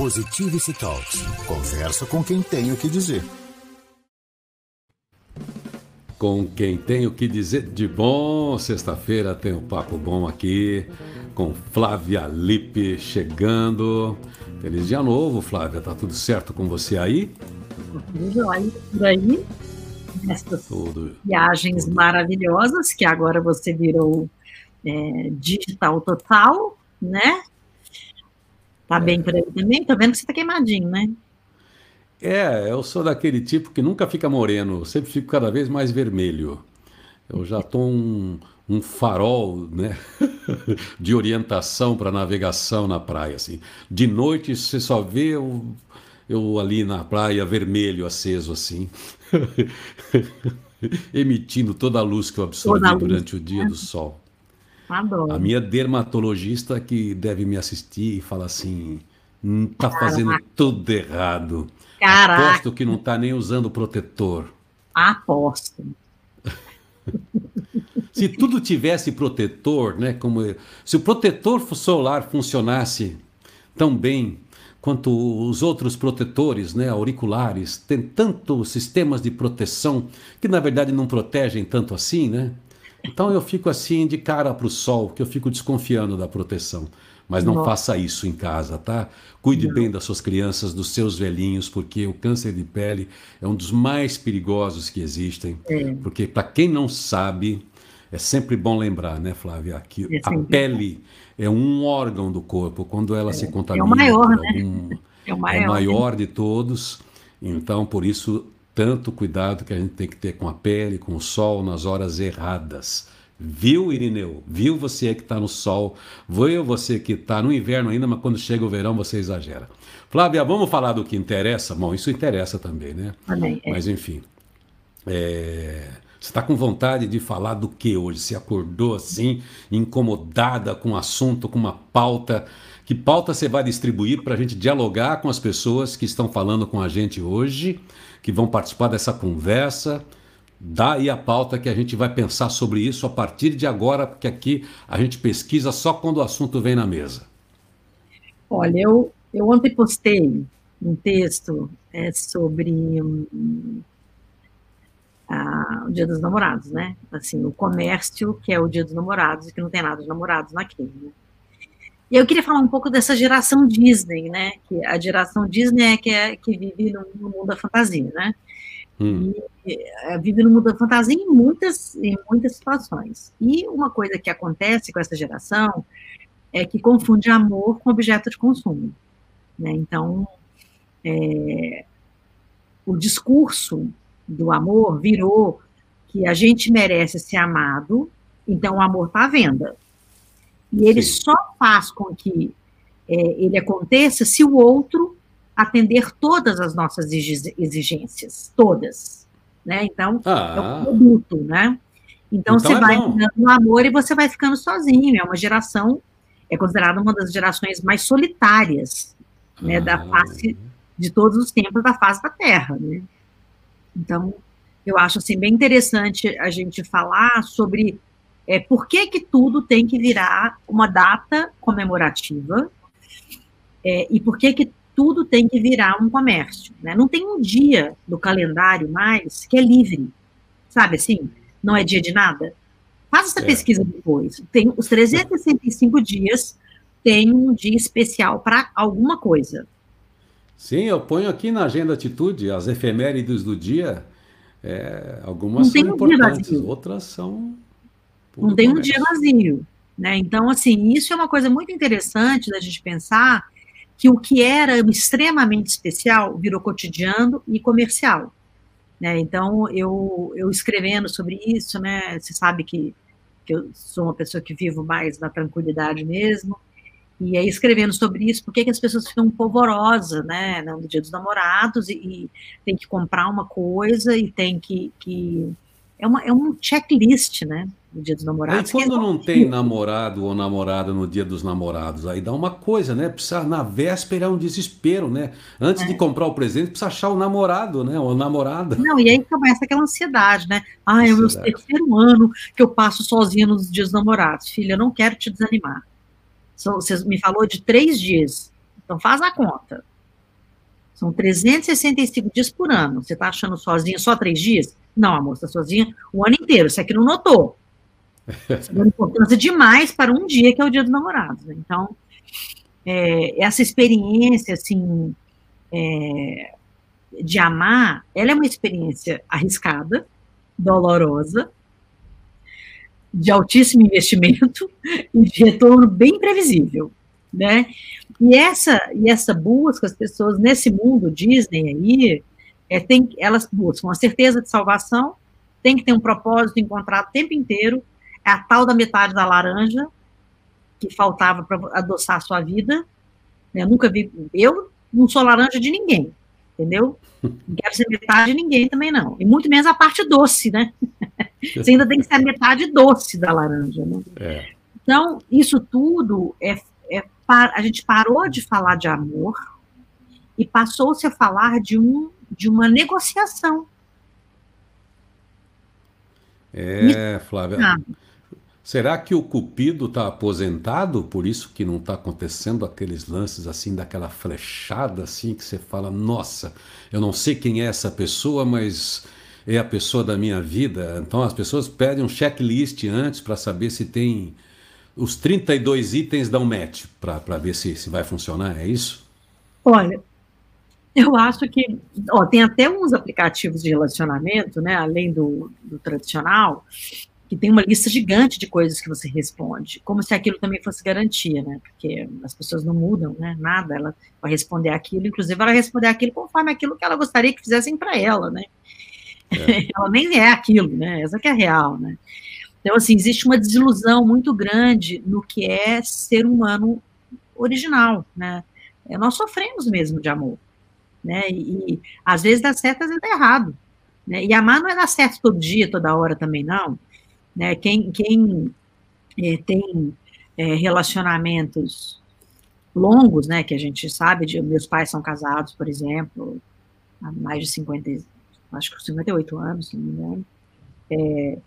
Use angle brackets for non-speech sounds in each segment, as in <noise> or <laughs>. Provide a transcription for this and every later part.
Positivity Talks. Conversa com quem tem o que dizer. Com quem tem o que dizer de bom, sexta-feira tem um papo bom aqui com Flávia Lippe chegando. Feliz dia novo, Flávia. Tá tudo certo com você aí? Tudo jóia por aí. Nessas tudo, viagens tudo. maravilhosas que agora você virou é, digital total, né? Tá é. bem por aí também? Tô vendo que você tá queimadinho, né? É, eu sou daquele tipo que nunca fica moreno, sempre fico cada vez mais vermelho. Eu já tô um, um farol, né, <laughs> de orientação para navegação na praia, assim. De noite você só vê eu, eu ali na praia vermelho aceso, assim, <laughs> emitindo toda a luz que eu absorvi durante o dia do sol. Adoro. A minha dermatologista que deve me assistir e fala assim: hum, tá fazendo tudo errado. Caraca. Aposto que não tá nem usando protetor. Aposto. <laughs> se tudo tivesse protetor, né, como se o protetor solar funcionasse tão bem quanto os outros protetores, né, auriculares, tem tantos sistemas de proteção que na verdade não protegem tanto assim, né? Então eu fico assim de cara para o sol, que eu fico desconfiando da proteção. Mas não Nossa. faça isso em casa, tá? Cuide não. bem das suas crianças, dos seus velhinhos, porque o câncer de pele é um dos mais perigosos que existem. É. Porque, para quem não sabe, é sempre bom lembrar, né, Flávia, que é a pele é um órgão do corpo. Quando ela é. se contamina, é o maior, né? Algum, é o maior, é o maior de todos. Então, por isso, tanto cuidado que a gente tem que ter com a pele, com o sol nas horas erradas. Viu, Irineu? Viu você que está no sol? Viu você que está no inverno ainda, mas quando chega o verão você exagera. Flávia, vamos falar do que interessa? Bom, isso interessa também, né? Também. É. Mas enfim. É... Você está com vontade de falar do que hoje? Você acordou assim, incomodada com o um assunto, com uma pauta? Que pauta você vai distribuir para a gente dialogar com as pessoas que estão falando com a gente hoje? Que vão participar dessa conversa. Daí a pauta que a gente vai pensar sobre isso a partir de agora, porque aqui a gente pesquisa só quando o assunto vem na mesa. Olha, eu, eu ontem postei um texto é, sobre um, a, o Dia dos Namorados, né? Assim, o comércio, que é o Dia dos Namorados, e que não tem nada de namorados naquele, né? E eu queria falar um pouco dessa geração Disney, né? Que a geração Disney é que, é, que vive no, no mundo da fantasia, né? Hum. E, é, vive no mundo da fantasia em muitas, em muitas situações. E uma coisa que acontece com essa geração é que confunde amor com objeto de consumo. Né? Então, é, o discurso do amor virou que a gente merece ser amado, então o amor está à venda. E ele Sim. só faz com que é, ele aconteça se o outro atender todas as nossas exigências, todas. Né? Então, ah. é um produto, né? Então, então você é vai no amor e você vai ficando sozinho. É uma geração, é considerada uma das gerações mais solitárias né, ah. da face de todos os tempos da face da Terra. Né? Então, eu acho assim, bem interessante a gente falar sobre é, por que, que tudo tem que virar uma data comemorativa é, e por que, que tudo tem que virar um comércio. Né? Não tem um dia do calendário mais que é livre, sabe assim? Não é dia de nada. Faz essa é. pesquisa depois. Tem os 365 dias tem um dia especial para alguma coisa. Sim, eu ponho aqui na agenda atitude as efemérides do dia. É, algumas são importantes, outras são não tem um dia vazio. Né? Então, assim, isso é uma coisa muito interessante da gente pensar que o que era extremamente especial virou cotidiano e comercial. Né? Então, eu, eu escrevendo sobre isso, né, você sabe que, que eu sou uma pessoa que vivo mais na tranquilidade mesmo, e aí escrevendo sobre isso, por que as pessoas ficam polvorosas, né, no dia dos namorados, e, e, tem que comprar uma coisa, e tem que... que é, uma, é um checklist, né, no dia dos namorados. Aí quando não tem namorado ou namorada no dia dos namorados, aí dá uma coisa, né? Precisa, na véspera é um desespero, né? Antes é. de comprar o presente, precisa achar o namorado, né? Ou a namorada. Não, e aí começa aquela ansiedade, né? Ah, é o meu terceiro ano que eu passo sozinha nos dias dos namorados. Filha, eu não quero te desanimar. Você me falou de três dias. Então faz a conta. São 365 dias por ano. Você está achando sozinha só três dias? Não, amor, você está sozinha o ano inteiro. Você aqui não notou. Dá importância demais para um dia, que é o dia dos namorados. Então, é, essa experiência, assim, é, de amar, ela é uma experiência arriscada, dolorosa, de altíssimo investimento <laughs> e de retorno bem previsível, né? E essa e essa busca as pessoas nesse mundo Disney aí, é, tem, elas buscam a certeza de salvação, tem que ter um propósito encontrado o tempo inteiro, é a tal da metade da laranja que faltava para adoçar a sua vida. Eu nunca vi, eu não sou laranja de ninguém, entendeu? Não quero ser metade de ninguém também, não. E muito menos a parte doce, né? <laughs> Você ainda tem que ser a metade doce da laranja, né? É. Então, isso tudo é, é. A gente parou de falar de amor e passou-se a falar de, um, de uma negociação. É, Flávia. Ah. Será que o Cupido está aposentado, por isso que não está acontecendo aqueles lances assim, daquela flechada assim, que você fala, nossa, eu não sei quem é essa pessoa, mas é a pessoa da minha vida. Então as pessoas pedem um checklist antes para saber se tem os 32 itens dão match para ver se, se vai funcionar, é isso? Olha, eu acho que ó, tem até uns aplicativos de relacionamento, né, além do, do tradicional, que tem uma lista gigante de coisas que você responde, como se aquilo também fosse garantia, né? Porque as pessoas não mudam, né? Nada, ela vai responder aquilo, inclusive ela vai responder aquilo conforme aquilo que ela gostaria que fizessem para ela, né? É. <laughs> ela nem é aquilo, né? Essa que é real, né? Então, assim, existe uma desilusão muito grande no que é ser humano original, né? É, nós sofremos mesmo de amor, né? E, e às vezes dá certo, às vezes dá errado. Né? E amar não é dar certo todo dia, toda hora também, não. Né? Quem, quem é, tem é, relacionamentos longos, né, que a gente sabe, de, meus pais são casados, por exemplo, há mais de 50, acho que 58 anos, se não me engano, é,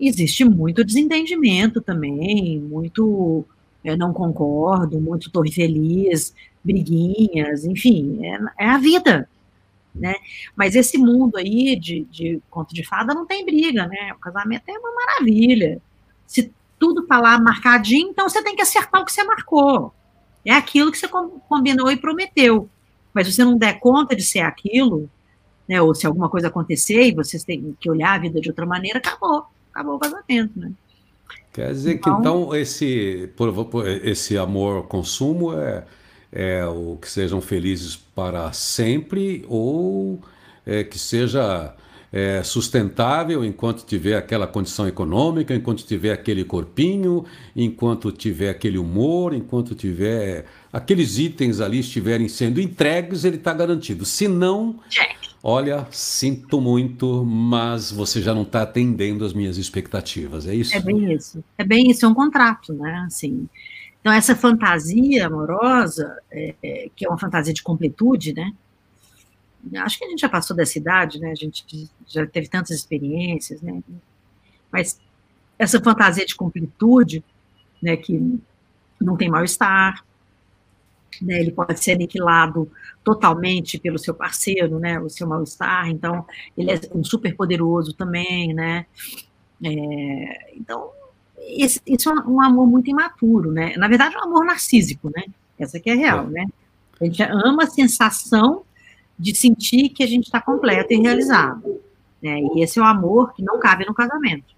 existe muito desentendimento também, muito é, não concordo, muito torre feliz, briguinhas, enfim, é, é a vida, né? Mas esse mundo aí de, de conto de fada não tem briga, né? O casamento é uma maravilha. Se tudo tá lá marcadinho, então você tem que acertar o que você marcou. É aquilo que você combinou e prometeu. Mas se você não der conta de ser aquilo, né? Ou se alguma coisa acontecer e vocês têm que olhar a vida de outra maneira, acabou. Acabou o casamento, né? Quer dizer então, que então esse, esse amor consumo é é, o que sejam felizes para sempre ou é, que seja é, sustentável enquanto tiver aquela condição econômica, enquanto tiver aquele corpinho, enquanto tiver aquele humor, enquanto tiver aqueles itens ali estiverem sendo entregues, ele está garantido. Se não, olha, sinto muito, mas você já não está atendendo as minhas expectativas, é isso? É bem isso. É bem isso, é um contrato, né? Assim, então, essa fantasia amorosa, é, é, que é uma fantasia de completude, né? Acho que a gente já passou dessa idade, né? A gente já teve tantas experiências, né? Mas essa fantasia de completude, né, que não tem mal-estar, né, ele pode ser aniquilado totalmente pelo seu parceiro, né, o seu mal-estar, então ele é um super poderoso também, né, é, então esse, isso é um amor muito imaturo, né? Na verdade, é um amor narcísico, né? Essa que é real, é. né? A gente ama a sensação de sentir que a gente está completo e realizado. Né? E esse é o amor que não cabe no casamento.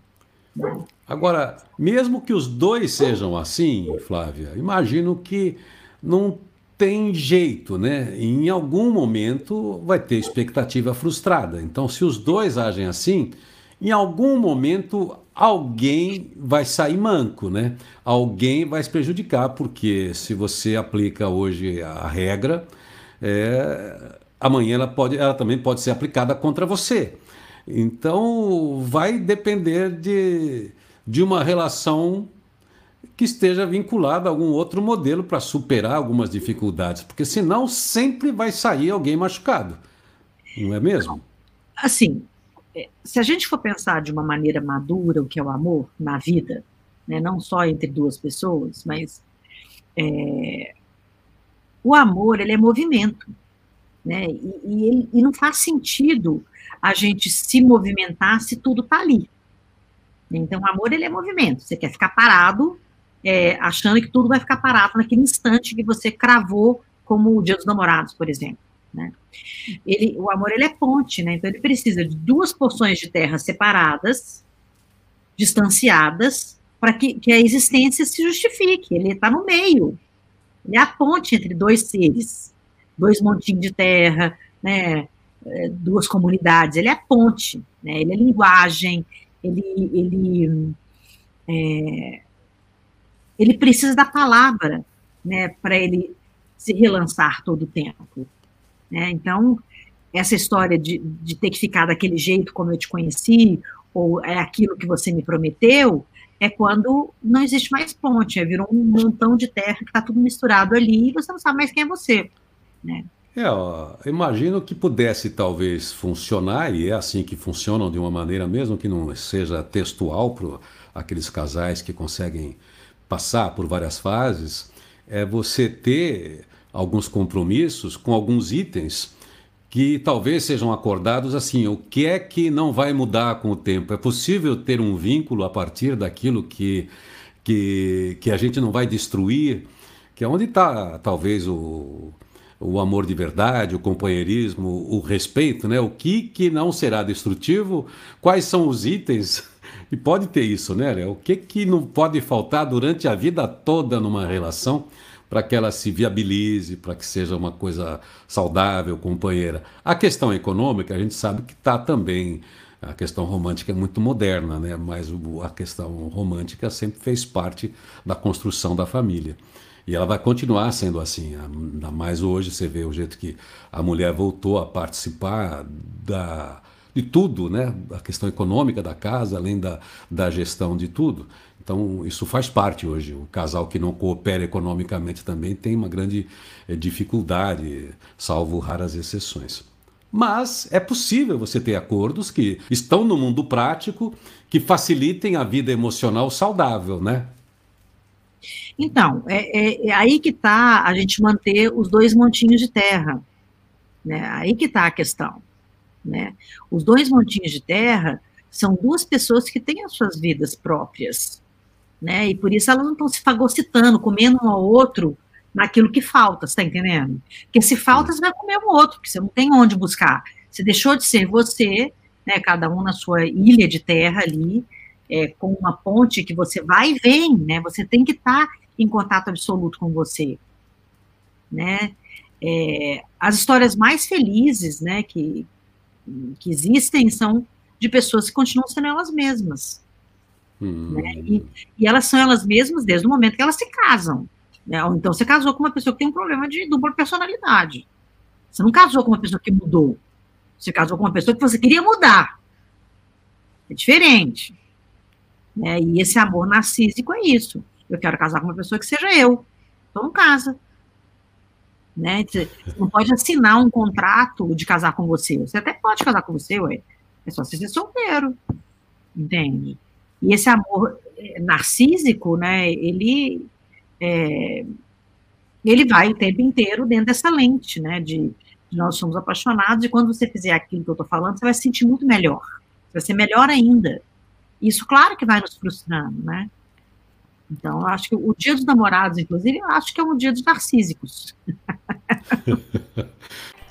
Né? Agora, mesmo que os dois sejam assim, Flávia, imagino que não tem jeito, né? Em algum momento vai ter expectativa frustrada. Então, se os dois agem assim, em algum momento alguém vai sair manco, né? Alguém vai se prejudicar, porque se você aplica hoje a regra, é, amanhã ela, pode, ela também pode ser aplicada contra você. Então vai depender de, de uma relação que esteja vinculada a algum outro modelo para superar algumas dificuldades, porque senão sempre vai sair alguém machucado, não é mesmo? Assim, se a gente for pensar de uma maneira madura o que é o amor na vida, né, não só entre duas pessoas, mas é, o amor ele é movimento. Né? E, e, ele, e não faz sentido a gente se movimentar se tudo está ali. Então, o amor, ele é movimento. Você quer ficar parado, é, achando que tudo vai ficar parado naquele instante que você cravou, como o Dia dos Namorados, por exemplo. Né? Ele, o amor, ele é ponte, né? Então, ele precisa de duas porções de terra separadas, distanciadas, para que, que a existência se justifique. Ele está no meio. Ele é a ponte entre dois seres, dois montinhos de terra, né? É, duas comunidades. Ele é a ponte, né? ele é linguagem, ele, ele, é, ele precisa da palavra, né, para ele se relançar todo o tempo. Né? Então, essa história de, de ter que ficar daquele jeito como eu te conheci, ou é aquilo que você me prometeu, é quando não existe mais ponte, é virou um montão de terra que está tudo misturado ali e você não sabe mais quem é você. Né? É, ó, imagino que pudesse talvez funcionar, e é assim que funcionam de uma maneira mesmo que não seja textual para aqueles casais que conseguem passar por várias fases, é você ter alguns compromissos com alguns itens que talvez sejam acordados assim, o que é que não vai mudar com o tempo? É possível ter um vínculo a partir daquilo que, que, que a gente não vai destruir, que é onde está talvez o o amor de verdade, o companheirismo, o respeito, né? O que que não será destrutivo? Quais são os itens? <laughs> E pode ter isso, né? O que que não pode faltar durante a vida toda numa relação para que ela se viabilize, para que seja uma coisa saudável, companheira? A questão econômica, a gente sabe que está também a questão romântica é muito moderna, né? mas a questão romântica sempre fez parte da construção da família. E ela vai continuar sendo assim. Ainda mais hoje você vê o jeito que a mulher voltou a participar da, de tudo, né? A questão econômica da casa, além da, da gestão de tudo. Então, isso faz parte hoje. O casal que não coopera economicamente também tem uma grande eh, dificuldade, salvo raras exceções. Mas é possível você ter acordos que estão no mundo prático, que facilitem a vida emocional saudável, né? Então, é, é, é aí que está a gente manter os dois montinhos de terra. Né? Aí que está a questão. Né? Os dois montinhos de terra são duas pessoas que têm as suas vidas próprias. Né? E por isso elas não estão se fagocitando, comendo um ao outro naquilo que falta, você está entendendo? Porque se falta, você vai comer o outro, porque você não tem onde buscar. Você deixou de ser você, né, cada um na sua ilha de terra ali, é, com uma ponte que você vai e vem, né? Você tem que estar tá em contato absoluto com você, né? É, as histórias mais felizes, né, que, que existem são de pessoas que continuam sendo elas mesmas. Hum. Né? E, e, elas são elas mesmas desde o momento que elas se casam. Né? Ou então você casou com uma pessoa que tem um problema de dupla personalidade. Você não casou com uma pessoa que mudou. Você casou com uma pessoa que você queria mudar. É diferente. Né? E esse amor narcísico é isso. Eu quero casar com uma pessoa que seja eu. Então não casa. Né? Você não pode assinar um contrato de casar com você. Você até pode casar com você, ué. É só você ser solteiro. Entende? E esse amor é, narcísico, né, ele, é, ele vai o tempo inteiro dentro dessa lente, né, de, de, nós somos apaixonados, e quando você fizer aquilo que eu estou falando, você vai se sentir muito melhor. Você vai ser melhor ainda. Isso, claro que vai nos frustrando, né? Então, eu acho que o dia dos namorados, inclusive, eu acho que é um dia dos narcísicos. <laughs>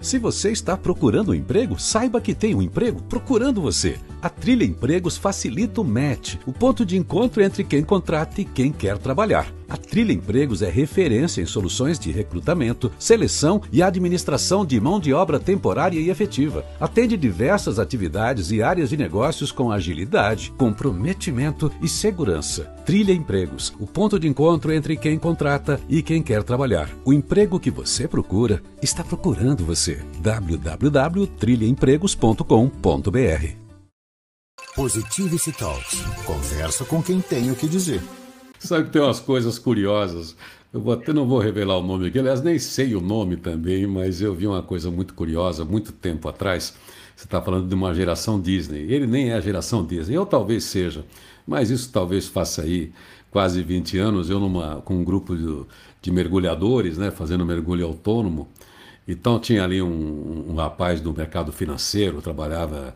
se você está procurando um emprego, saiba que tem um emprego procurando você. A Trilha Empregos facilita o match, o ponto de encontro entre quem contrata e quem quer trabalhar. A Trilha Empregos é referência em soluções de recrutamento, seleção e administração de mão de obra temporária e efetiva. Atende diversas atividades e áreas de negócios com agilidade, comprometimento e segurança. Trilha Empregos, o ponto de encontro entre quem contrata e quem quer trabalhar. O emprego que você procura está procurando você. Você. www.trilhaempregos.com.br Positivity Talks. Conversa com quem tem o que dizer. Sabe que tem umas coisas curiosas. Eu vou, até não vou revelar o nome aqui, aliás, nem sei o nome também, mas eu vi uma coisa muito curiosa muito tempo atrás. Você está falando de uma geração Disney. Ele nem é a geração Disney, eu talvez seja, mas isso talvez faça aí quase 20 anos, eu numa, com um grupo de, de mergulhadores, né, fazendo mergulho autônomo. Então tinha ali um, um rapaz do mercado financeiro, trabalhava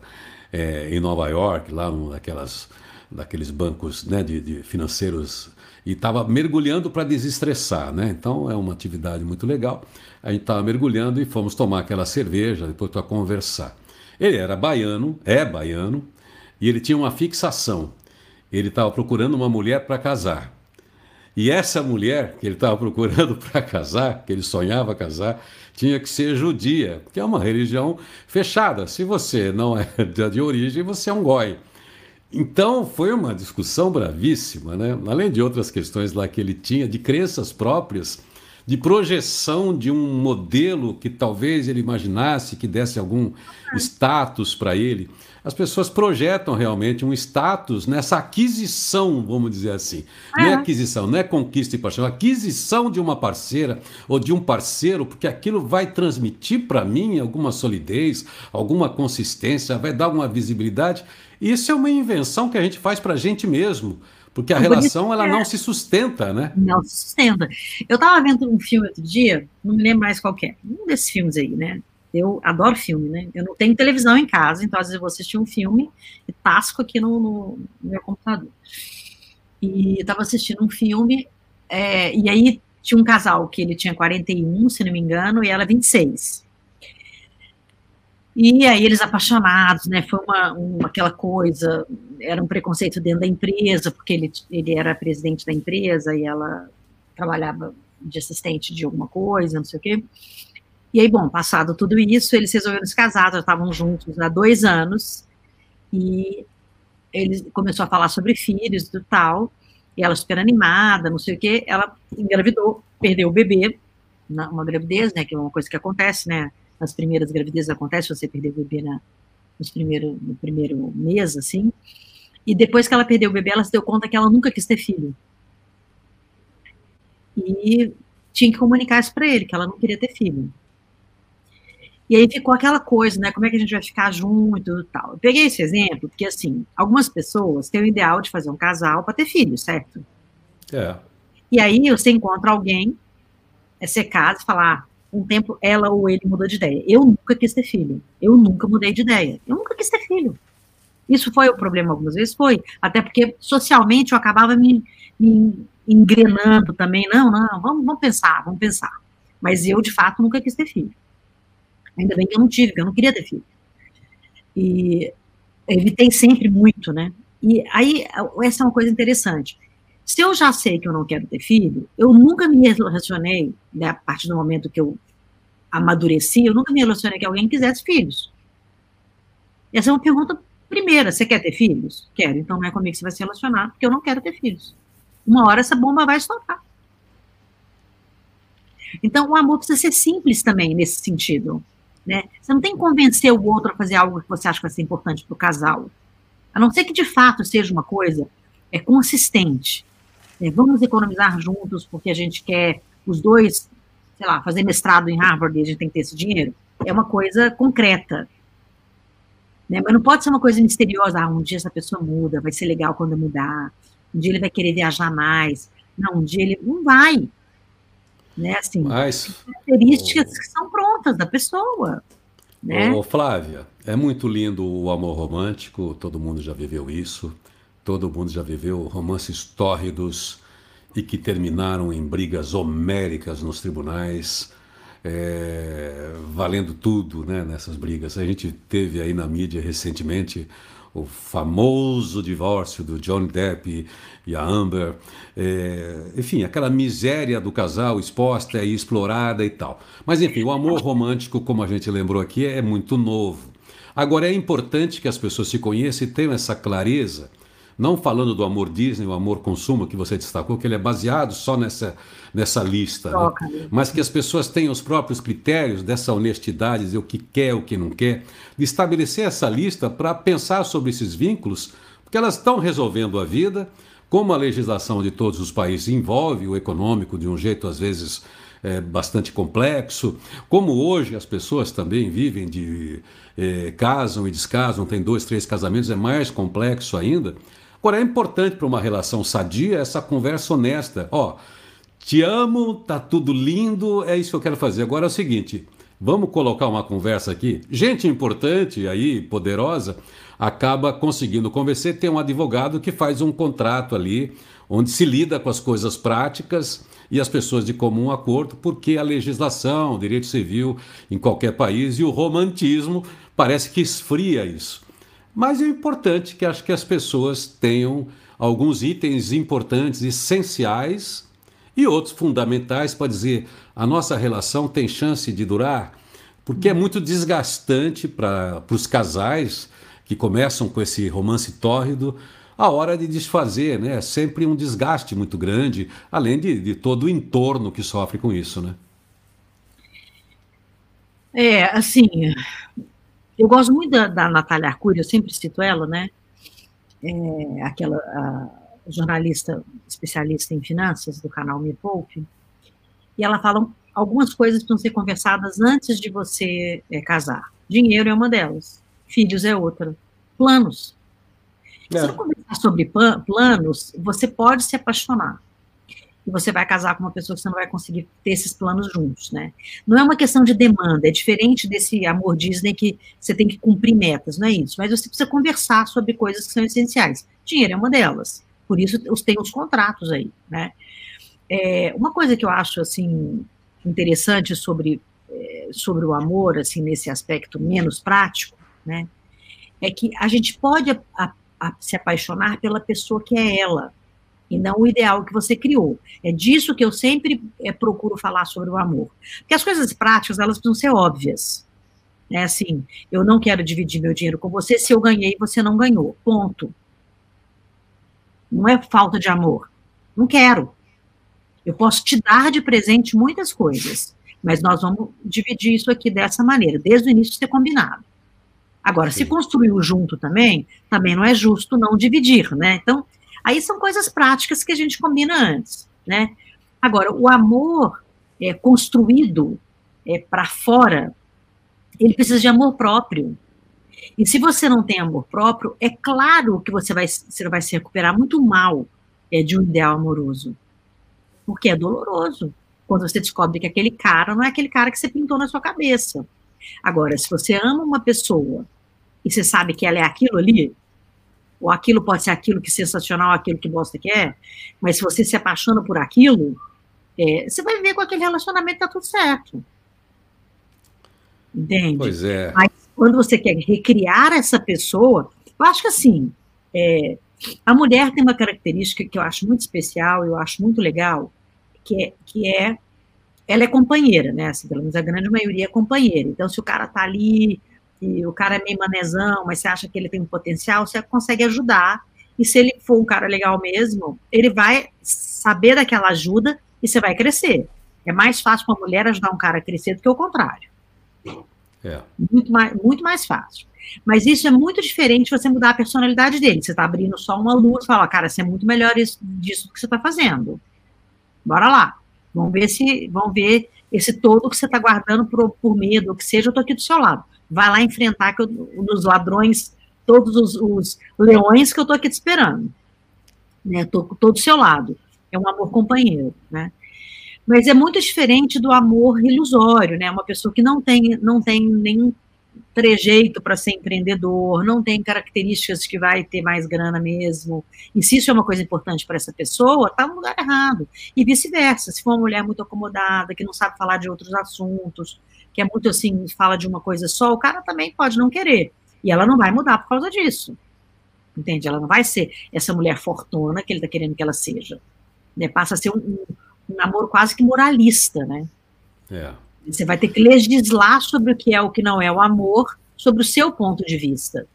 é, em Nova York, lá num daquelas, daqueles bancos né, de, de financeiros, e estava mergulhando para desestressar. Né? Então é uma atividade muito legal. A gente estava mergulhando e fomos tomar aquela cerveja, depois para conversar. Ele era baiano, é baiano, e ele tinha uma fixação. Ele estava procurando uma mulher para casar. E essa mulher que ele estava procurando <laughs> para casar, que ele sonhava casar, tinha que ser judia, que é uma religião fechada. Se você não é <laughs> de origem, você é um goi. Então foi uma discussão bravíssima, né? além de outras questões lá que ele tinha, de crenças próprias de projeção de um modelo que talvez ele imaginasse que desse algum status para ele. As pessoas projetam realmente um status nessa aquisição, vamos dizer assim. Não é aquisição, não é conquista e paixão, é aquisição de uma parceira ou de um parceiro, porque aquilo vai transmitir para mim alguma solidez, alguma consistência, vai dar uma visibilidade. Isso é uma invenção que a gente faz para a gente mesmo. Porque a relação ela não se sustenta, né? Não se sustenta. Eu estava vendo um filme outro dia, não me lembro mais qual é, um desses filmes aí, né? Eu adoro filme, né? Eu não tenho televisão em casa, então às vezes eu vou assistir um filme e tasco aqui no, no, no meu computador. E estava assistindo um filme, é, e aí tinha um casal que ele tinha 41, se não me engano, e ela 26. E aí eles apaixonados, né? Foi uma, uma, aquela coisa, era um preconceito dentro da empresa, porque ele, ele era presidente da empresa e ela trabalhava de assistente de alguma coisa, não sei o quê. E aí, bom, passado tudo isso, eles resolveram se casar, já estavam juntos há dois anos, e ele começou a falar sobre filhos e tal, e ela super animada, não sei o quê, ela engravidou, perdeu o bebê, uma gravidez, né, que é uma coisa que acontece, né, nas primeiras gravidezes acontece, você perder o bebê na, nos primeiro, no primeiro mês, assim. E depois que ela perdeu o bebê, ela se deu conta que ela nunca quis ter filho. E tinha que comunicar isso para ele, que ela não queria ter filho. E aí ficou aquela coisa, né? Como é que a gente vai ficar junto e tal. Eu peguei esse exemplo porque, assim, algumas pessoas têm o ideal de fazer um casal para ter filho, certo? É. E aí você encontra alguém, é, você casa e fala, ah, um tempo ela ou ele mudou de ideia. Eu nunca quis ter filho. Eu nunca mudei de ideia. Eu nunca quis ter filho. Isso foi o problema algumas vezes? Foi. Até porque socialmente eu acabava me, me engrenando também. Não, não, vamos, vamos pensar, vamos pensar. Mas eu, de fato, nunca quis ter filho. Ainda bem que eu não tive, porque eu não queria ter filho. E evitei sempre muito, né? E aí, essa é uma coisa interessante. Se eu já sei que eu não quero ter filho, eu nunca me relacionei, né, a partir do momento que eu amadureci, eu nunca me relacionei que alguém quisesse filhos. Essa é uma pergunta primeira. Você quer ter filhos? Quero. Então não é comigo que você vai se relacionar, porque eu não quero ter filhos. Uma hora essa bomba vai estourar. Então o amor precisa ser simples também nesse sentido. Né? Você não tem que convencer o outro a fazer algo que você acha que vai ser importante para o casal. A não ser que de fato seja uma coisa é consistente é, vamos economizar juntos porque a gente quer os dois, sei lá, fazer mestrado em Harvard e a gente tem que ter esse dinheiro, é uma coisa concreta. Né? Mas não pode ser uma coisa misteriosa, ah, um dia essa pessoa muda, vai ser legal quando mudar, um dia ele vai querer viajar mais, não, um dia ele não vai. Né, assim, Mas, características que são prontas da pessoa. Né? Ô, Flávia, é muito lindo o amor romântico, todo mundo já viveu isso. Todo mundo já viveu romances tórridos e que terminaram em brigas homéricas nos tribunais, é, valendo tudo né, nessas brigas. A gente teve aí na mídia recentemente o famoso divórcio do Johnny Depp e a Amber, é, enfim, aquela miséria do casal exposta e explorada e tal. Mas enfim, o amor romântico, como a gente lembrou aqui, é muito novo. Agora é importante que as pessoas se conheçam e tenham essa clareza Não falando do amor Disney, o amor consumo que você destacou, que ele é baseado só nessa, nessa lista, né? mas que as pessoas tenham os próprios critérios dessa honestidade, dizer o que quer, o que não quer, de estabelecer essa lista para pensar sobre esses vínculos, porque elas estão resolvendo a vida, como a legislação de todos os países envolve o econômico de um jeito às vezes é, bastante complexo, como hoje as pessoas também vivem de é, casam e descasam, tem dois, três casamentos, é mais complexo ainda. Agora, é importante para uma relação sadia essa conversa honesta. Ó, te amo, tá tudo lindo, é isso que eu quero fazer. Agora é o seguinte, vamos colocar uma conversa aqui. Gente importante aí, poderosa, acaba conseguindo convencer. Tem um advogado que faz um contrato ali, onde se lida com as coisas práticas e as pessoas de comum acordo, porque a legislação, o direito civil em qualquer país e o romantismo parece que esfria isso. Mas é importante que acho que as pessoas tenham alguns itens importantes, essenciais e outros fundamentais para dizer a nossa relação tem chance de durar, porque é muito desgastante para os casais que começam com esse romance tórrido a hora de desfazer, né? É sempre um desgaste muito grande, além de, de todo o entorno que sofre com isso, né? É, assim, eu gosto muito da, da Natália Arcuri, eu sempre cito ela, né? É, aquela jornalista especialista em finanças do canal Me Poupe, e ela fala algumas coisas precisam ser conversadas antes de você é, casar. Dinheiro é uma delas, filhos é outra, planos. É. Se você conversar sobre planos, você pode se apaixonar e você vai casar com uma pessoa que você não vai conseguir ter esses planos juntos, né? Não é uma questão de demanda, é diferente desse amor Disney que você tem que cumprir metas, não é isso? Mas você precisa conversar sobre coisas que são essenciais. Dinheiro é uma delas, por isso tem os contratos aí, né? É, uma coisa que eu acho, assim, interessante sobre, é, sobre o amor, assim, nesse aspecto menos prático, né? É que a gente pode a, a se apaixonar pela pessoa que é ela, e não o ideal que você criou. É disso que eu sempre é, procuro falar sobre o amor. Porque as coisas práticas, elas precisam ser óbvias. É assim, eu não quero dividir meu dinheiro com você se eu ganhei você não ganhou. Ponto. Não é falta de amor. Não quero. Eu posso te dar de presente muitas coisas, mas nós vamos dividir isso aqui dessa maneira, desde o início ser combinado. Agora, Sim. se construiu junto também, também não é justo não dividir, né? Então, Aí são coisas práticas que a gente combina antes, né? Agora, o amor é, construído é, para fora, ele precisa de amor próprio. E se você não tem amor próprio, é claro que você vai, você vai se recuperar muito mal é, de um ideal amoroso. Porque é doloroso quando você descobre que aquele cara não é aquele cara que você pintou na sua cabeça. Agora, se você ama uma pessoa e você sabe que ela é aquilo ali, ou aquilo pode ser aquilo que é sensacional, aquilo que você quer, mas se você se apaixona por aquilo, é, você vai ver com aquele relacionamento tá tudo certo. Entende? Pois é. Mas quando você quer recriar essa pessoa, eu acho que assim, é, a mulher tem uma característica que eu acho muito especial, eu acho muito legal, que é, que é ela é companheira, né? Assim, pelo menos a grande maioria é companheira. Então, se o cara tá ali que o cara é meio manezão, mas você acha que ele tem um potencial, você consegue ajudar. E se ele for um cara legal mesmo, ele vai saber daquela ajuda e você vai crescer. É mais fácil para uma mulher ajudar um cara a crescer do que o contrário. É. Muito, mais, muito mais fácil. Mas isso é muito diferente você mudar a personalidade dele. Você está abrindo só uma luz e fala, cara, você é muito melhor isso, disso do que você está fazendo. Bora lá. Vamos ver se vamos ver esse todo que você está guardando por, por medo, ou que seja, eu estou aqui do seu lado vai lá enfrentar eu, dos ladrões, todos os, os, leões que eu estou aqui te esperando. Né? Do seu lado. É um amor companheiro, né? Mas é muito diferente do amor ilusório, né? Uma pessoa que não tem, não tem nenhum trejeito para ser empreendedor, não tem características que vai ter mais grana mesmo. E se isso é uma coisa importante para essa pessoa, está no lugar errado. E vice-versa, se for uma mulher muito acomodada, que não sabe falar de outros assuntos, que é muito assim, fala de uma coisa só, o cara também pode não querer. E ela não vai mudar por causa disso. Entende? Ela não vai ser essa mulher fortuna que ele está querendo que ela seja. Né? Passa a ser um, um, um namoro quase que moralista, né? É. Você vai ter que legislar sobre o que é o que não é o amor, sobre o seu ponto de vista.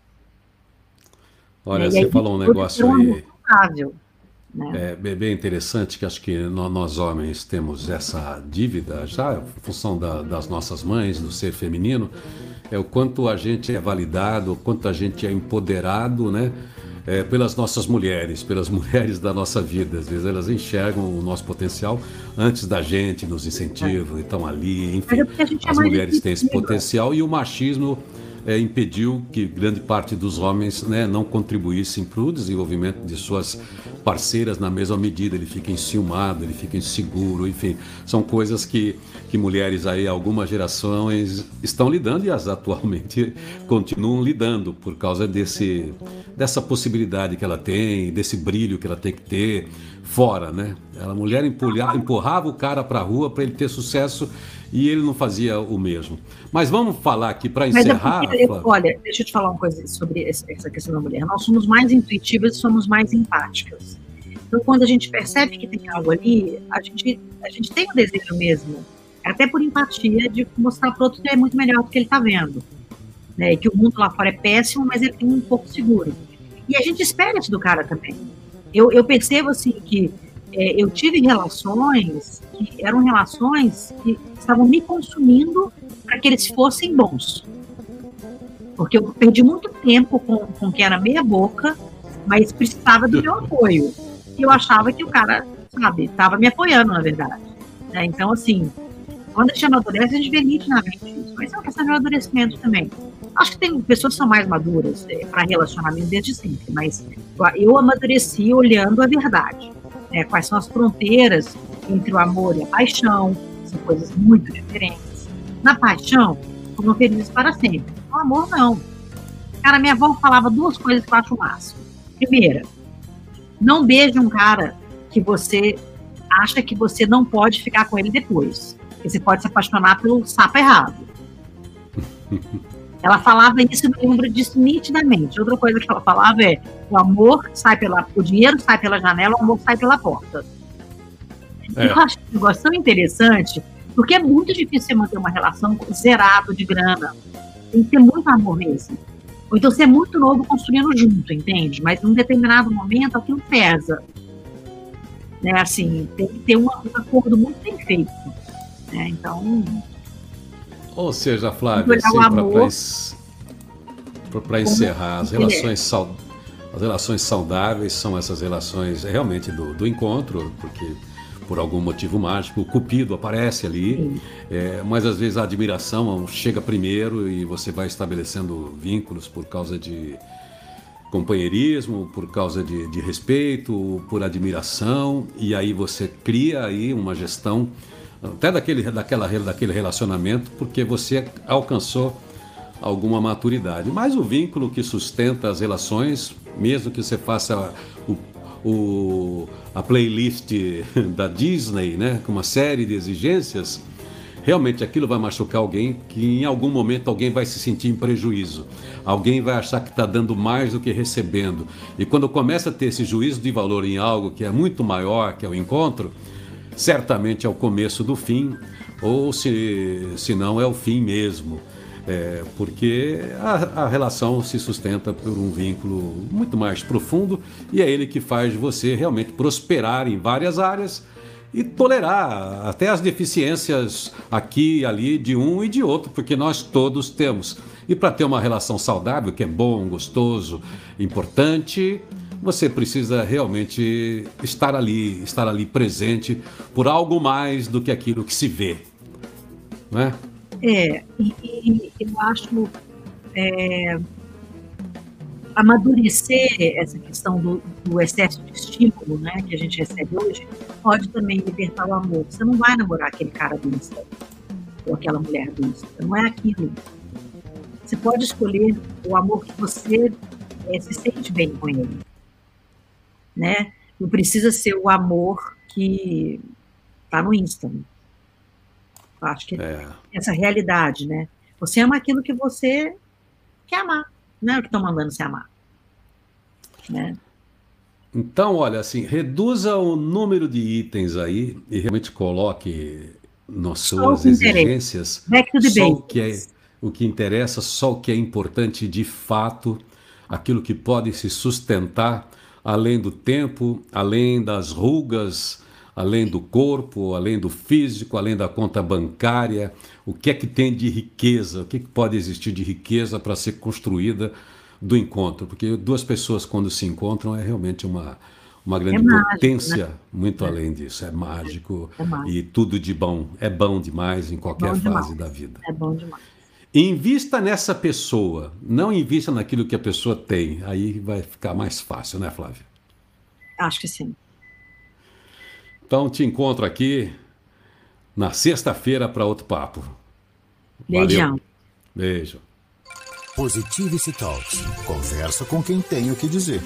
Olha, né? você falou um negócio aí. Né? É bem interessante que acho que nós homens temos essa dívida já em função da, das nossas mães, do ser feminino, é o quanto a gente é validado, o quanto a gente é empoderado, né? É, pelas nossas mulheres, pelas <laughs> mulheres da nossa vida. Às vezes elas enxergam o nosso potencial antes da gente, nos incentivam, é. estão ali, enfim. É as mulheres têm esse potencial e o machismo é, impediu que grande parte dos homens né, não contribuíssem para o desenvolvimento de suas parceiras na mesma medida. Ele fica enciumado, ele fica inseguro, enfim. São coisas que, que mulheres aí, algumas gerações estão lidando e as atualmente <laughs> continuam lidando por causa desse, dessa possibilidade que ela tem, desse brilho que ela tem que ter fora, né? A mulher empurrava, empurrava o cara para a rua para ele ter sucesso e ele não fazia o mesmo. Mas vamos falar aqui para é encerrar. É eu, olha, deixa eu te falar uma coisa sobre essa questão da mulher. Nós somos mais intuitivas e somos mais empáticas. Então, quando a gente percebe que tem algo ali, a gente, a gente tem o desejo mesmo, até por empatia, de mostrar para o outro que é muito melhor do que ele está vendo. Né? E que o mundo lá fora é péssimo, mas ele tem um pouco seguro. E a gente espera isso do cara também. Eu, eu percebo assim que é, eu tive relações que eram relações que estavam me consumindo para que eles fossem bons. Porque eu perdi muito tempo com, com quem era meia boca, mas precisava do meu apoio. E eu achava que o cara, sabe, estava me apoiando, na verdade. Né? Então, assim, quando a gente amadurece, a gente vê nitidamente isso. Mas é uma questão de amadurecimento também. Acho que tem pessoas que são mais maduras é, para relacionamento desde sempre, mas eu amadureci olhando a verdade né, quais são as fronteiras entre o amor e a paixão, são coisas muito diferentes. Na paixão, foram felizes para sempre. No amor, não. Cara, minha avó falava duas coisas que eu acho o máximo. Primeira, não beije um cara que você acha que você não pode ficar com ele depois. Você pode se apaixonar pelo sapo errado. <laughs> Ela falava isso, me lembro disso nitidamente. Outra coisa que ela falava é: o amor sai pela. O dinheiro sai pela janela, o amor sai pela porta. É. Eu acho um negócio tão interessante, porque é muito difícil você manter uma relação zerado de grana. Tem que ter muito amor mesmo. Ou então ser muito novo construindo junto, entende? Mas num determinado momento aquilo pesa. Né? Assim, tem que ter um acordo muito bem feito. Né? Então, ou seja, Flávia, assim, para encerrar, as relações, sal, as relações saudáveis são essas relações realmente do, do encontro, porque por algum motivo mágico, o cupido aparece ali, é, mas às vezes a admiração chega primeiro e você vai estabelecendo vínculos por causa de companheirismo, por causa de, de respeito, por admiração, e aí você cria aí uma gestão até daquele, daquela, daquele relacionamento, porque você alcançou alguma maturidade. Mas o vínculo que sustenta as relações, mesmo que você faça o, o, a playlist <laughs> da Disney, né, com uma série de exigências, realmente aquilo vai machucar alguém que em algum momento alguém vai se sentir em prejuízo. Alguém vai achar que está dando mais do que recebendo. E quando começa a ter esse juízo de valor em algo que é muito maior, que é o encontro, certamente é o começo do fim, ou se, se não é o fim mesmo. É, porque a, a, relação se sustenta por um vínculo muito mais profundo e é ele que faz você realmente prosperar em várias áreas e tolerar até as deficiências aqui e ali de um e de outro, porque nós todos temos. E para ter uma relação saudável, que é bom, gostoso, importante, você precisa realmente estar ali, estar ali presente por algo mais do que aquilo que se vê, não é? E, e eu acho é, amadurecer essa questão do, do, excesso de estímulo, né, que a gente recebe hoje, pode também libertar o amor. Você não vai namorar aquele cara do Insta ou aquela mulher do Insta, não é aquilo. Você pode escolher o amor que você é, se sente bem com ele né? Não precisa ser o amor que está no Insta. Acho que é. essa realidade, né? Você ama aquilo que você quer amar, não é o que estão mandando você amar. Né? Então, olha, assim, reduza o número de itens aí e realmente coloque nas suas exigências só o que, é, o que interessa, só o que é importante de fato aquilo que pode se sustentar além do tempo, além das rugas, além do corpo, além do físico, além da conta bancária, o que é que tem de riqueza, o que, é que pode existir de riqueza para ser construída do encontro, porque duas pessoas quando se encontram é realmente uma uma grande é mágico, potência né? muito é. além disso, é mágico, é mágico, e tudo de bom, é bom demais em qualquer fase demais. da vida. É bom demais. Invista nessa pessoa, não invista naquilo que a pessoa tem, aí vai ficar mais fácil, né, Flávia? Acho que sim. Então te encontro aqui na sexta-feira para outro papo. Beijão. Beijo. Positivity Talks. Conversa com quem tem o que dizer.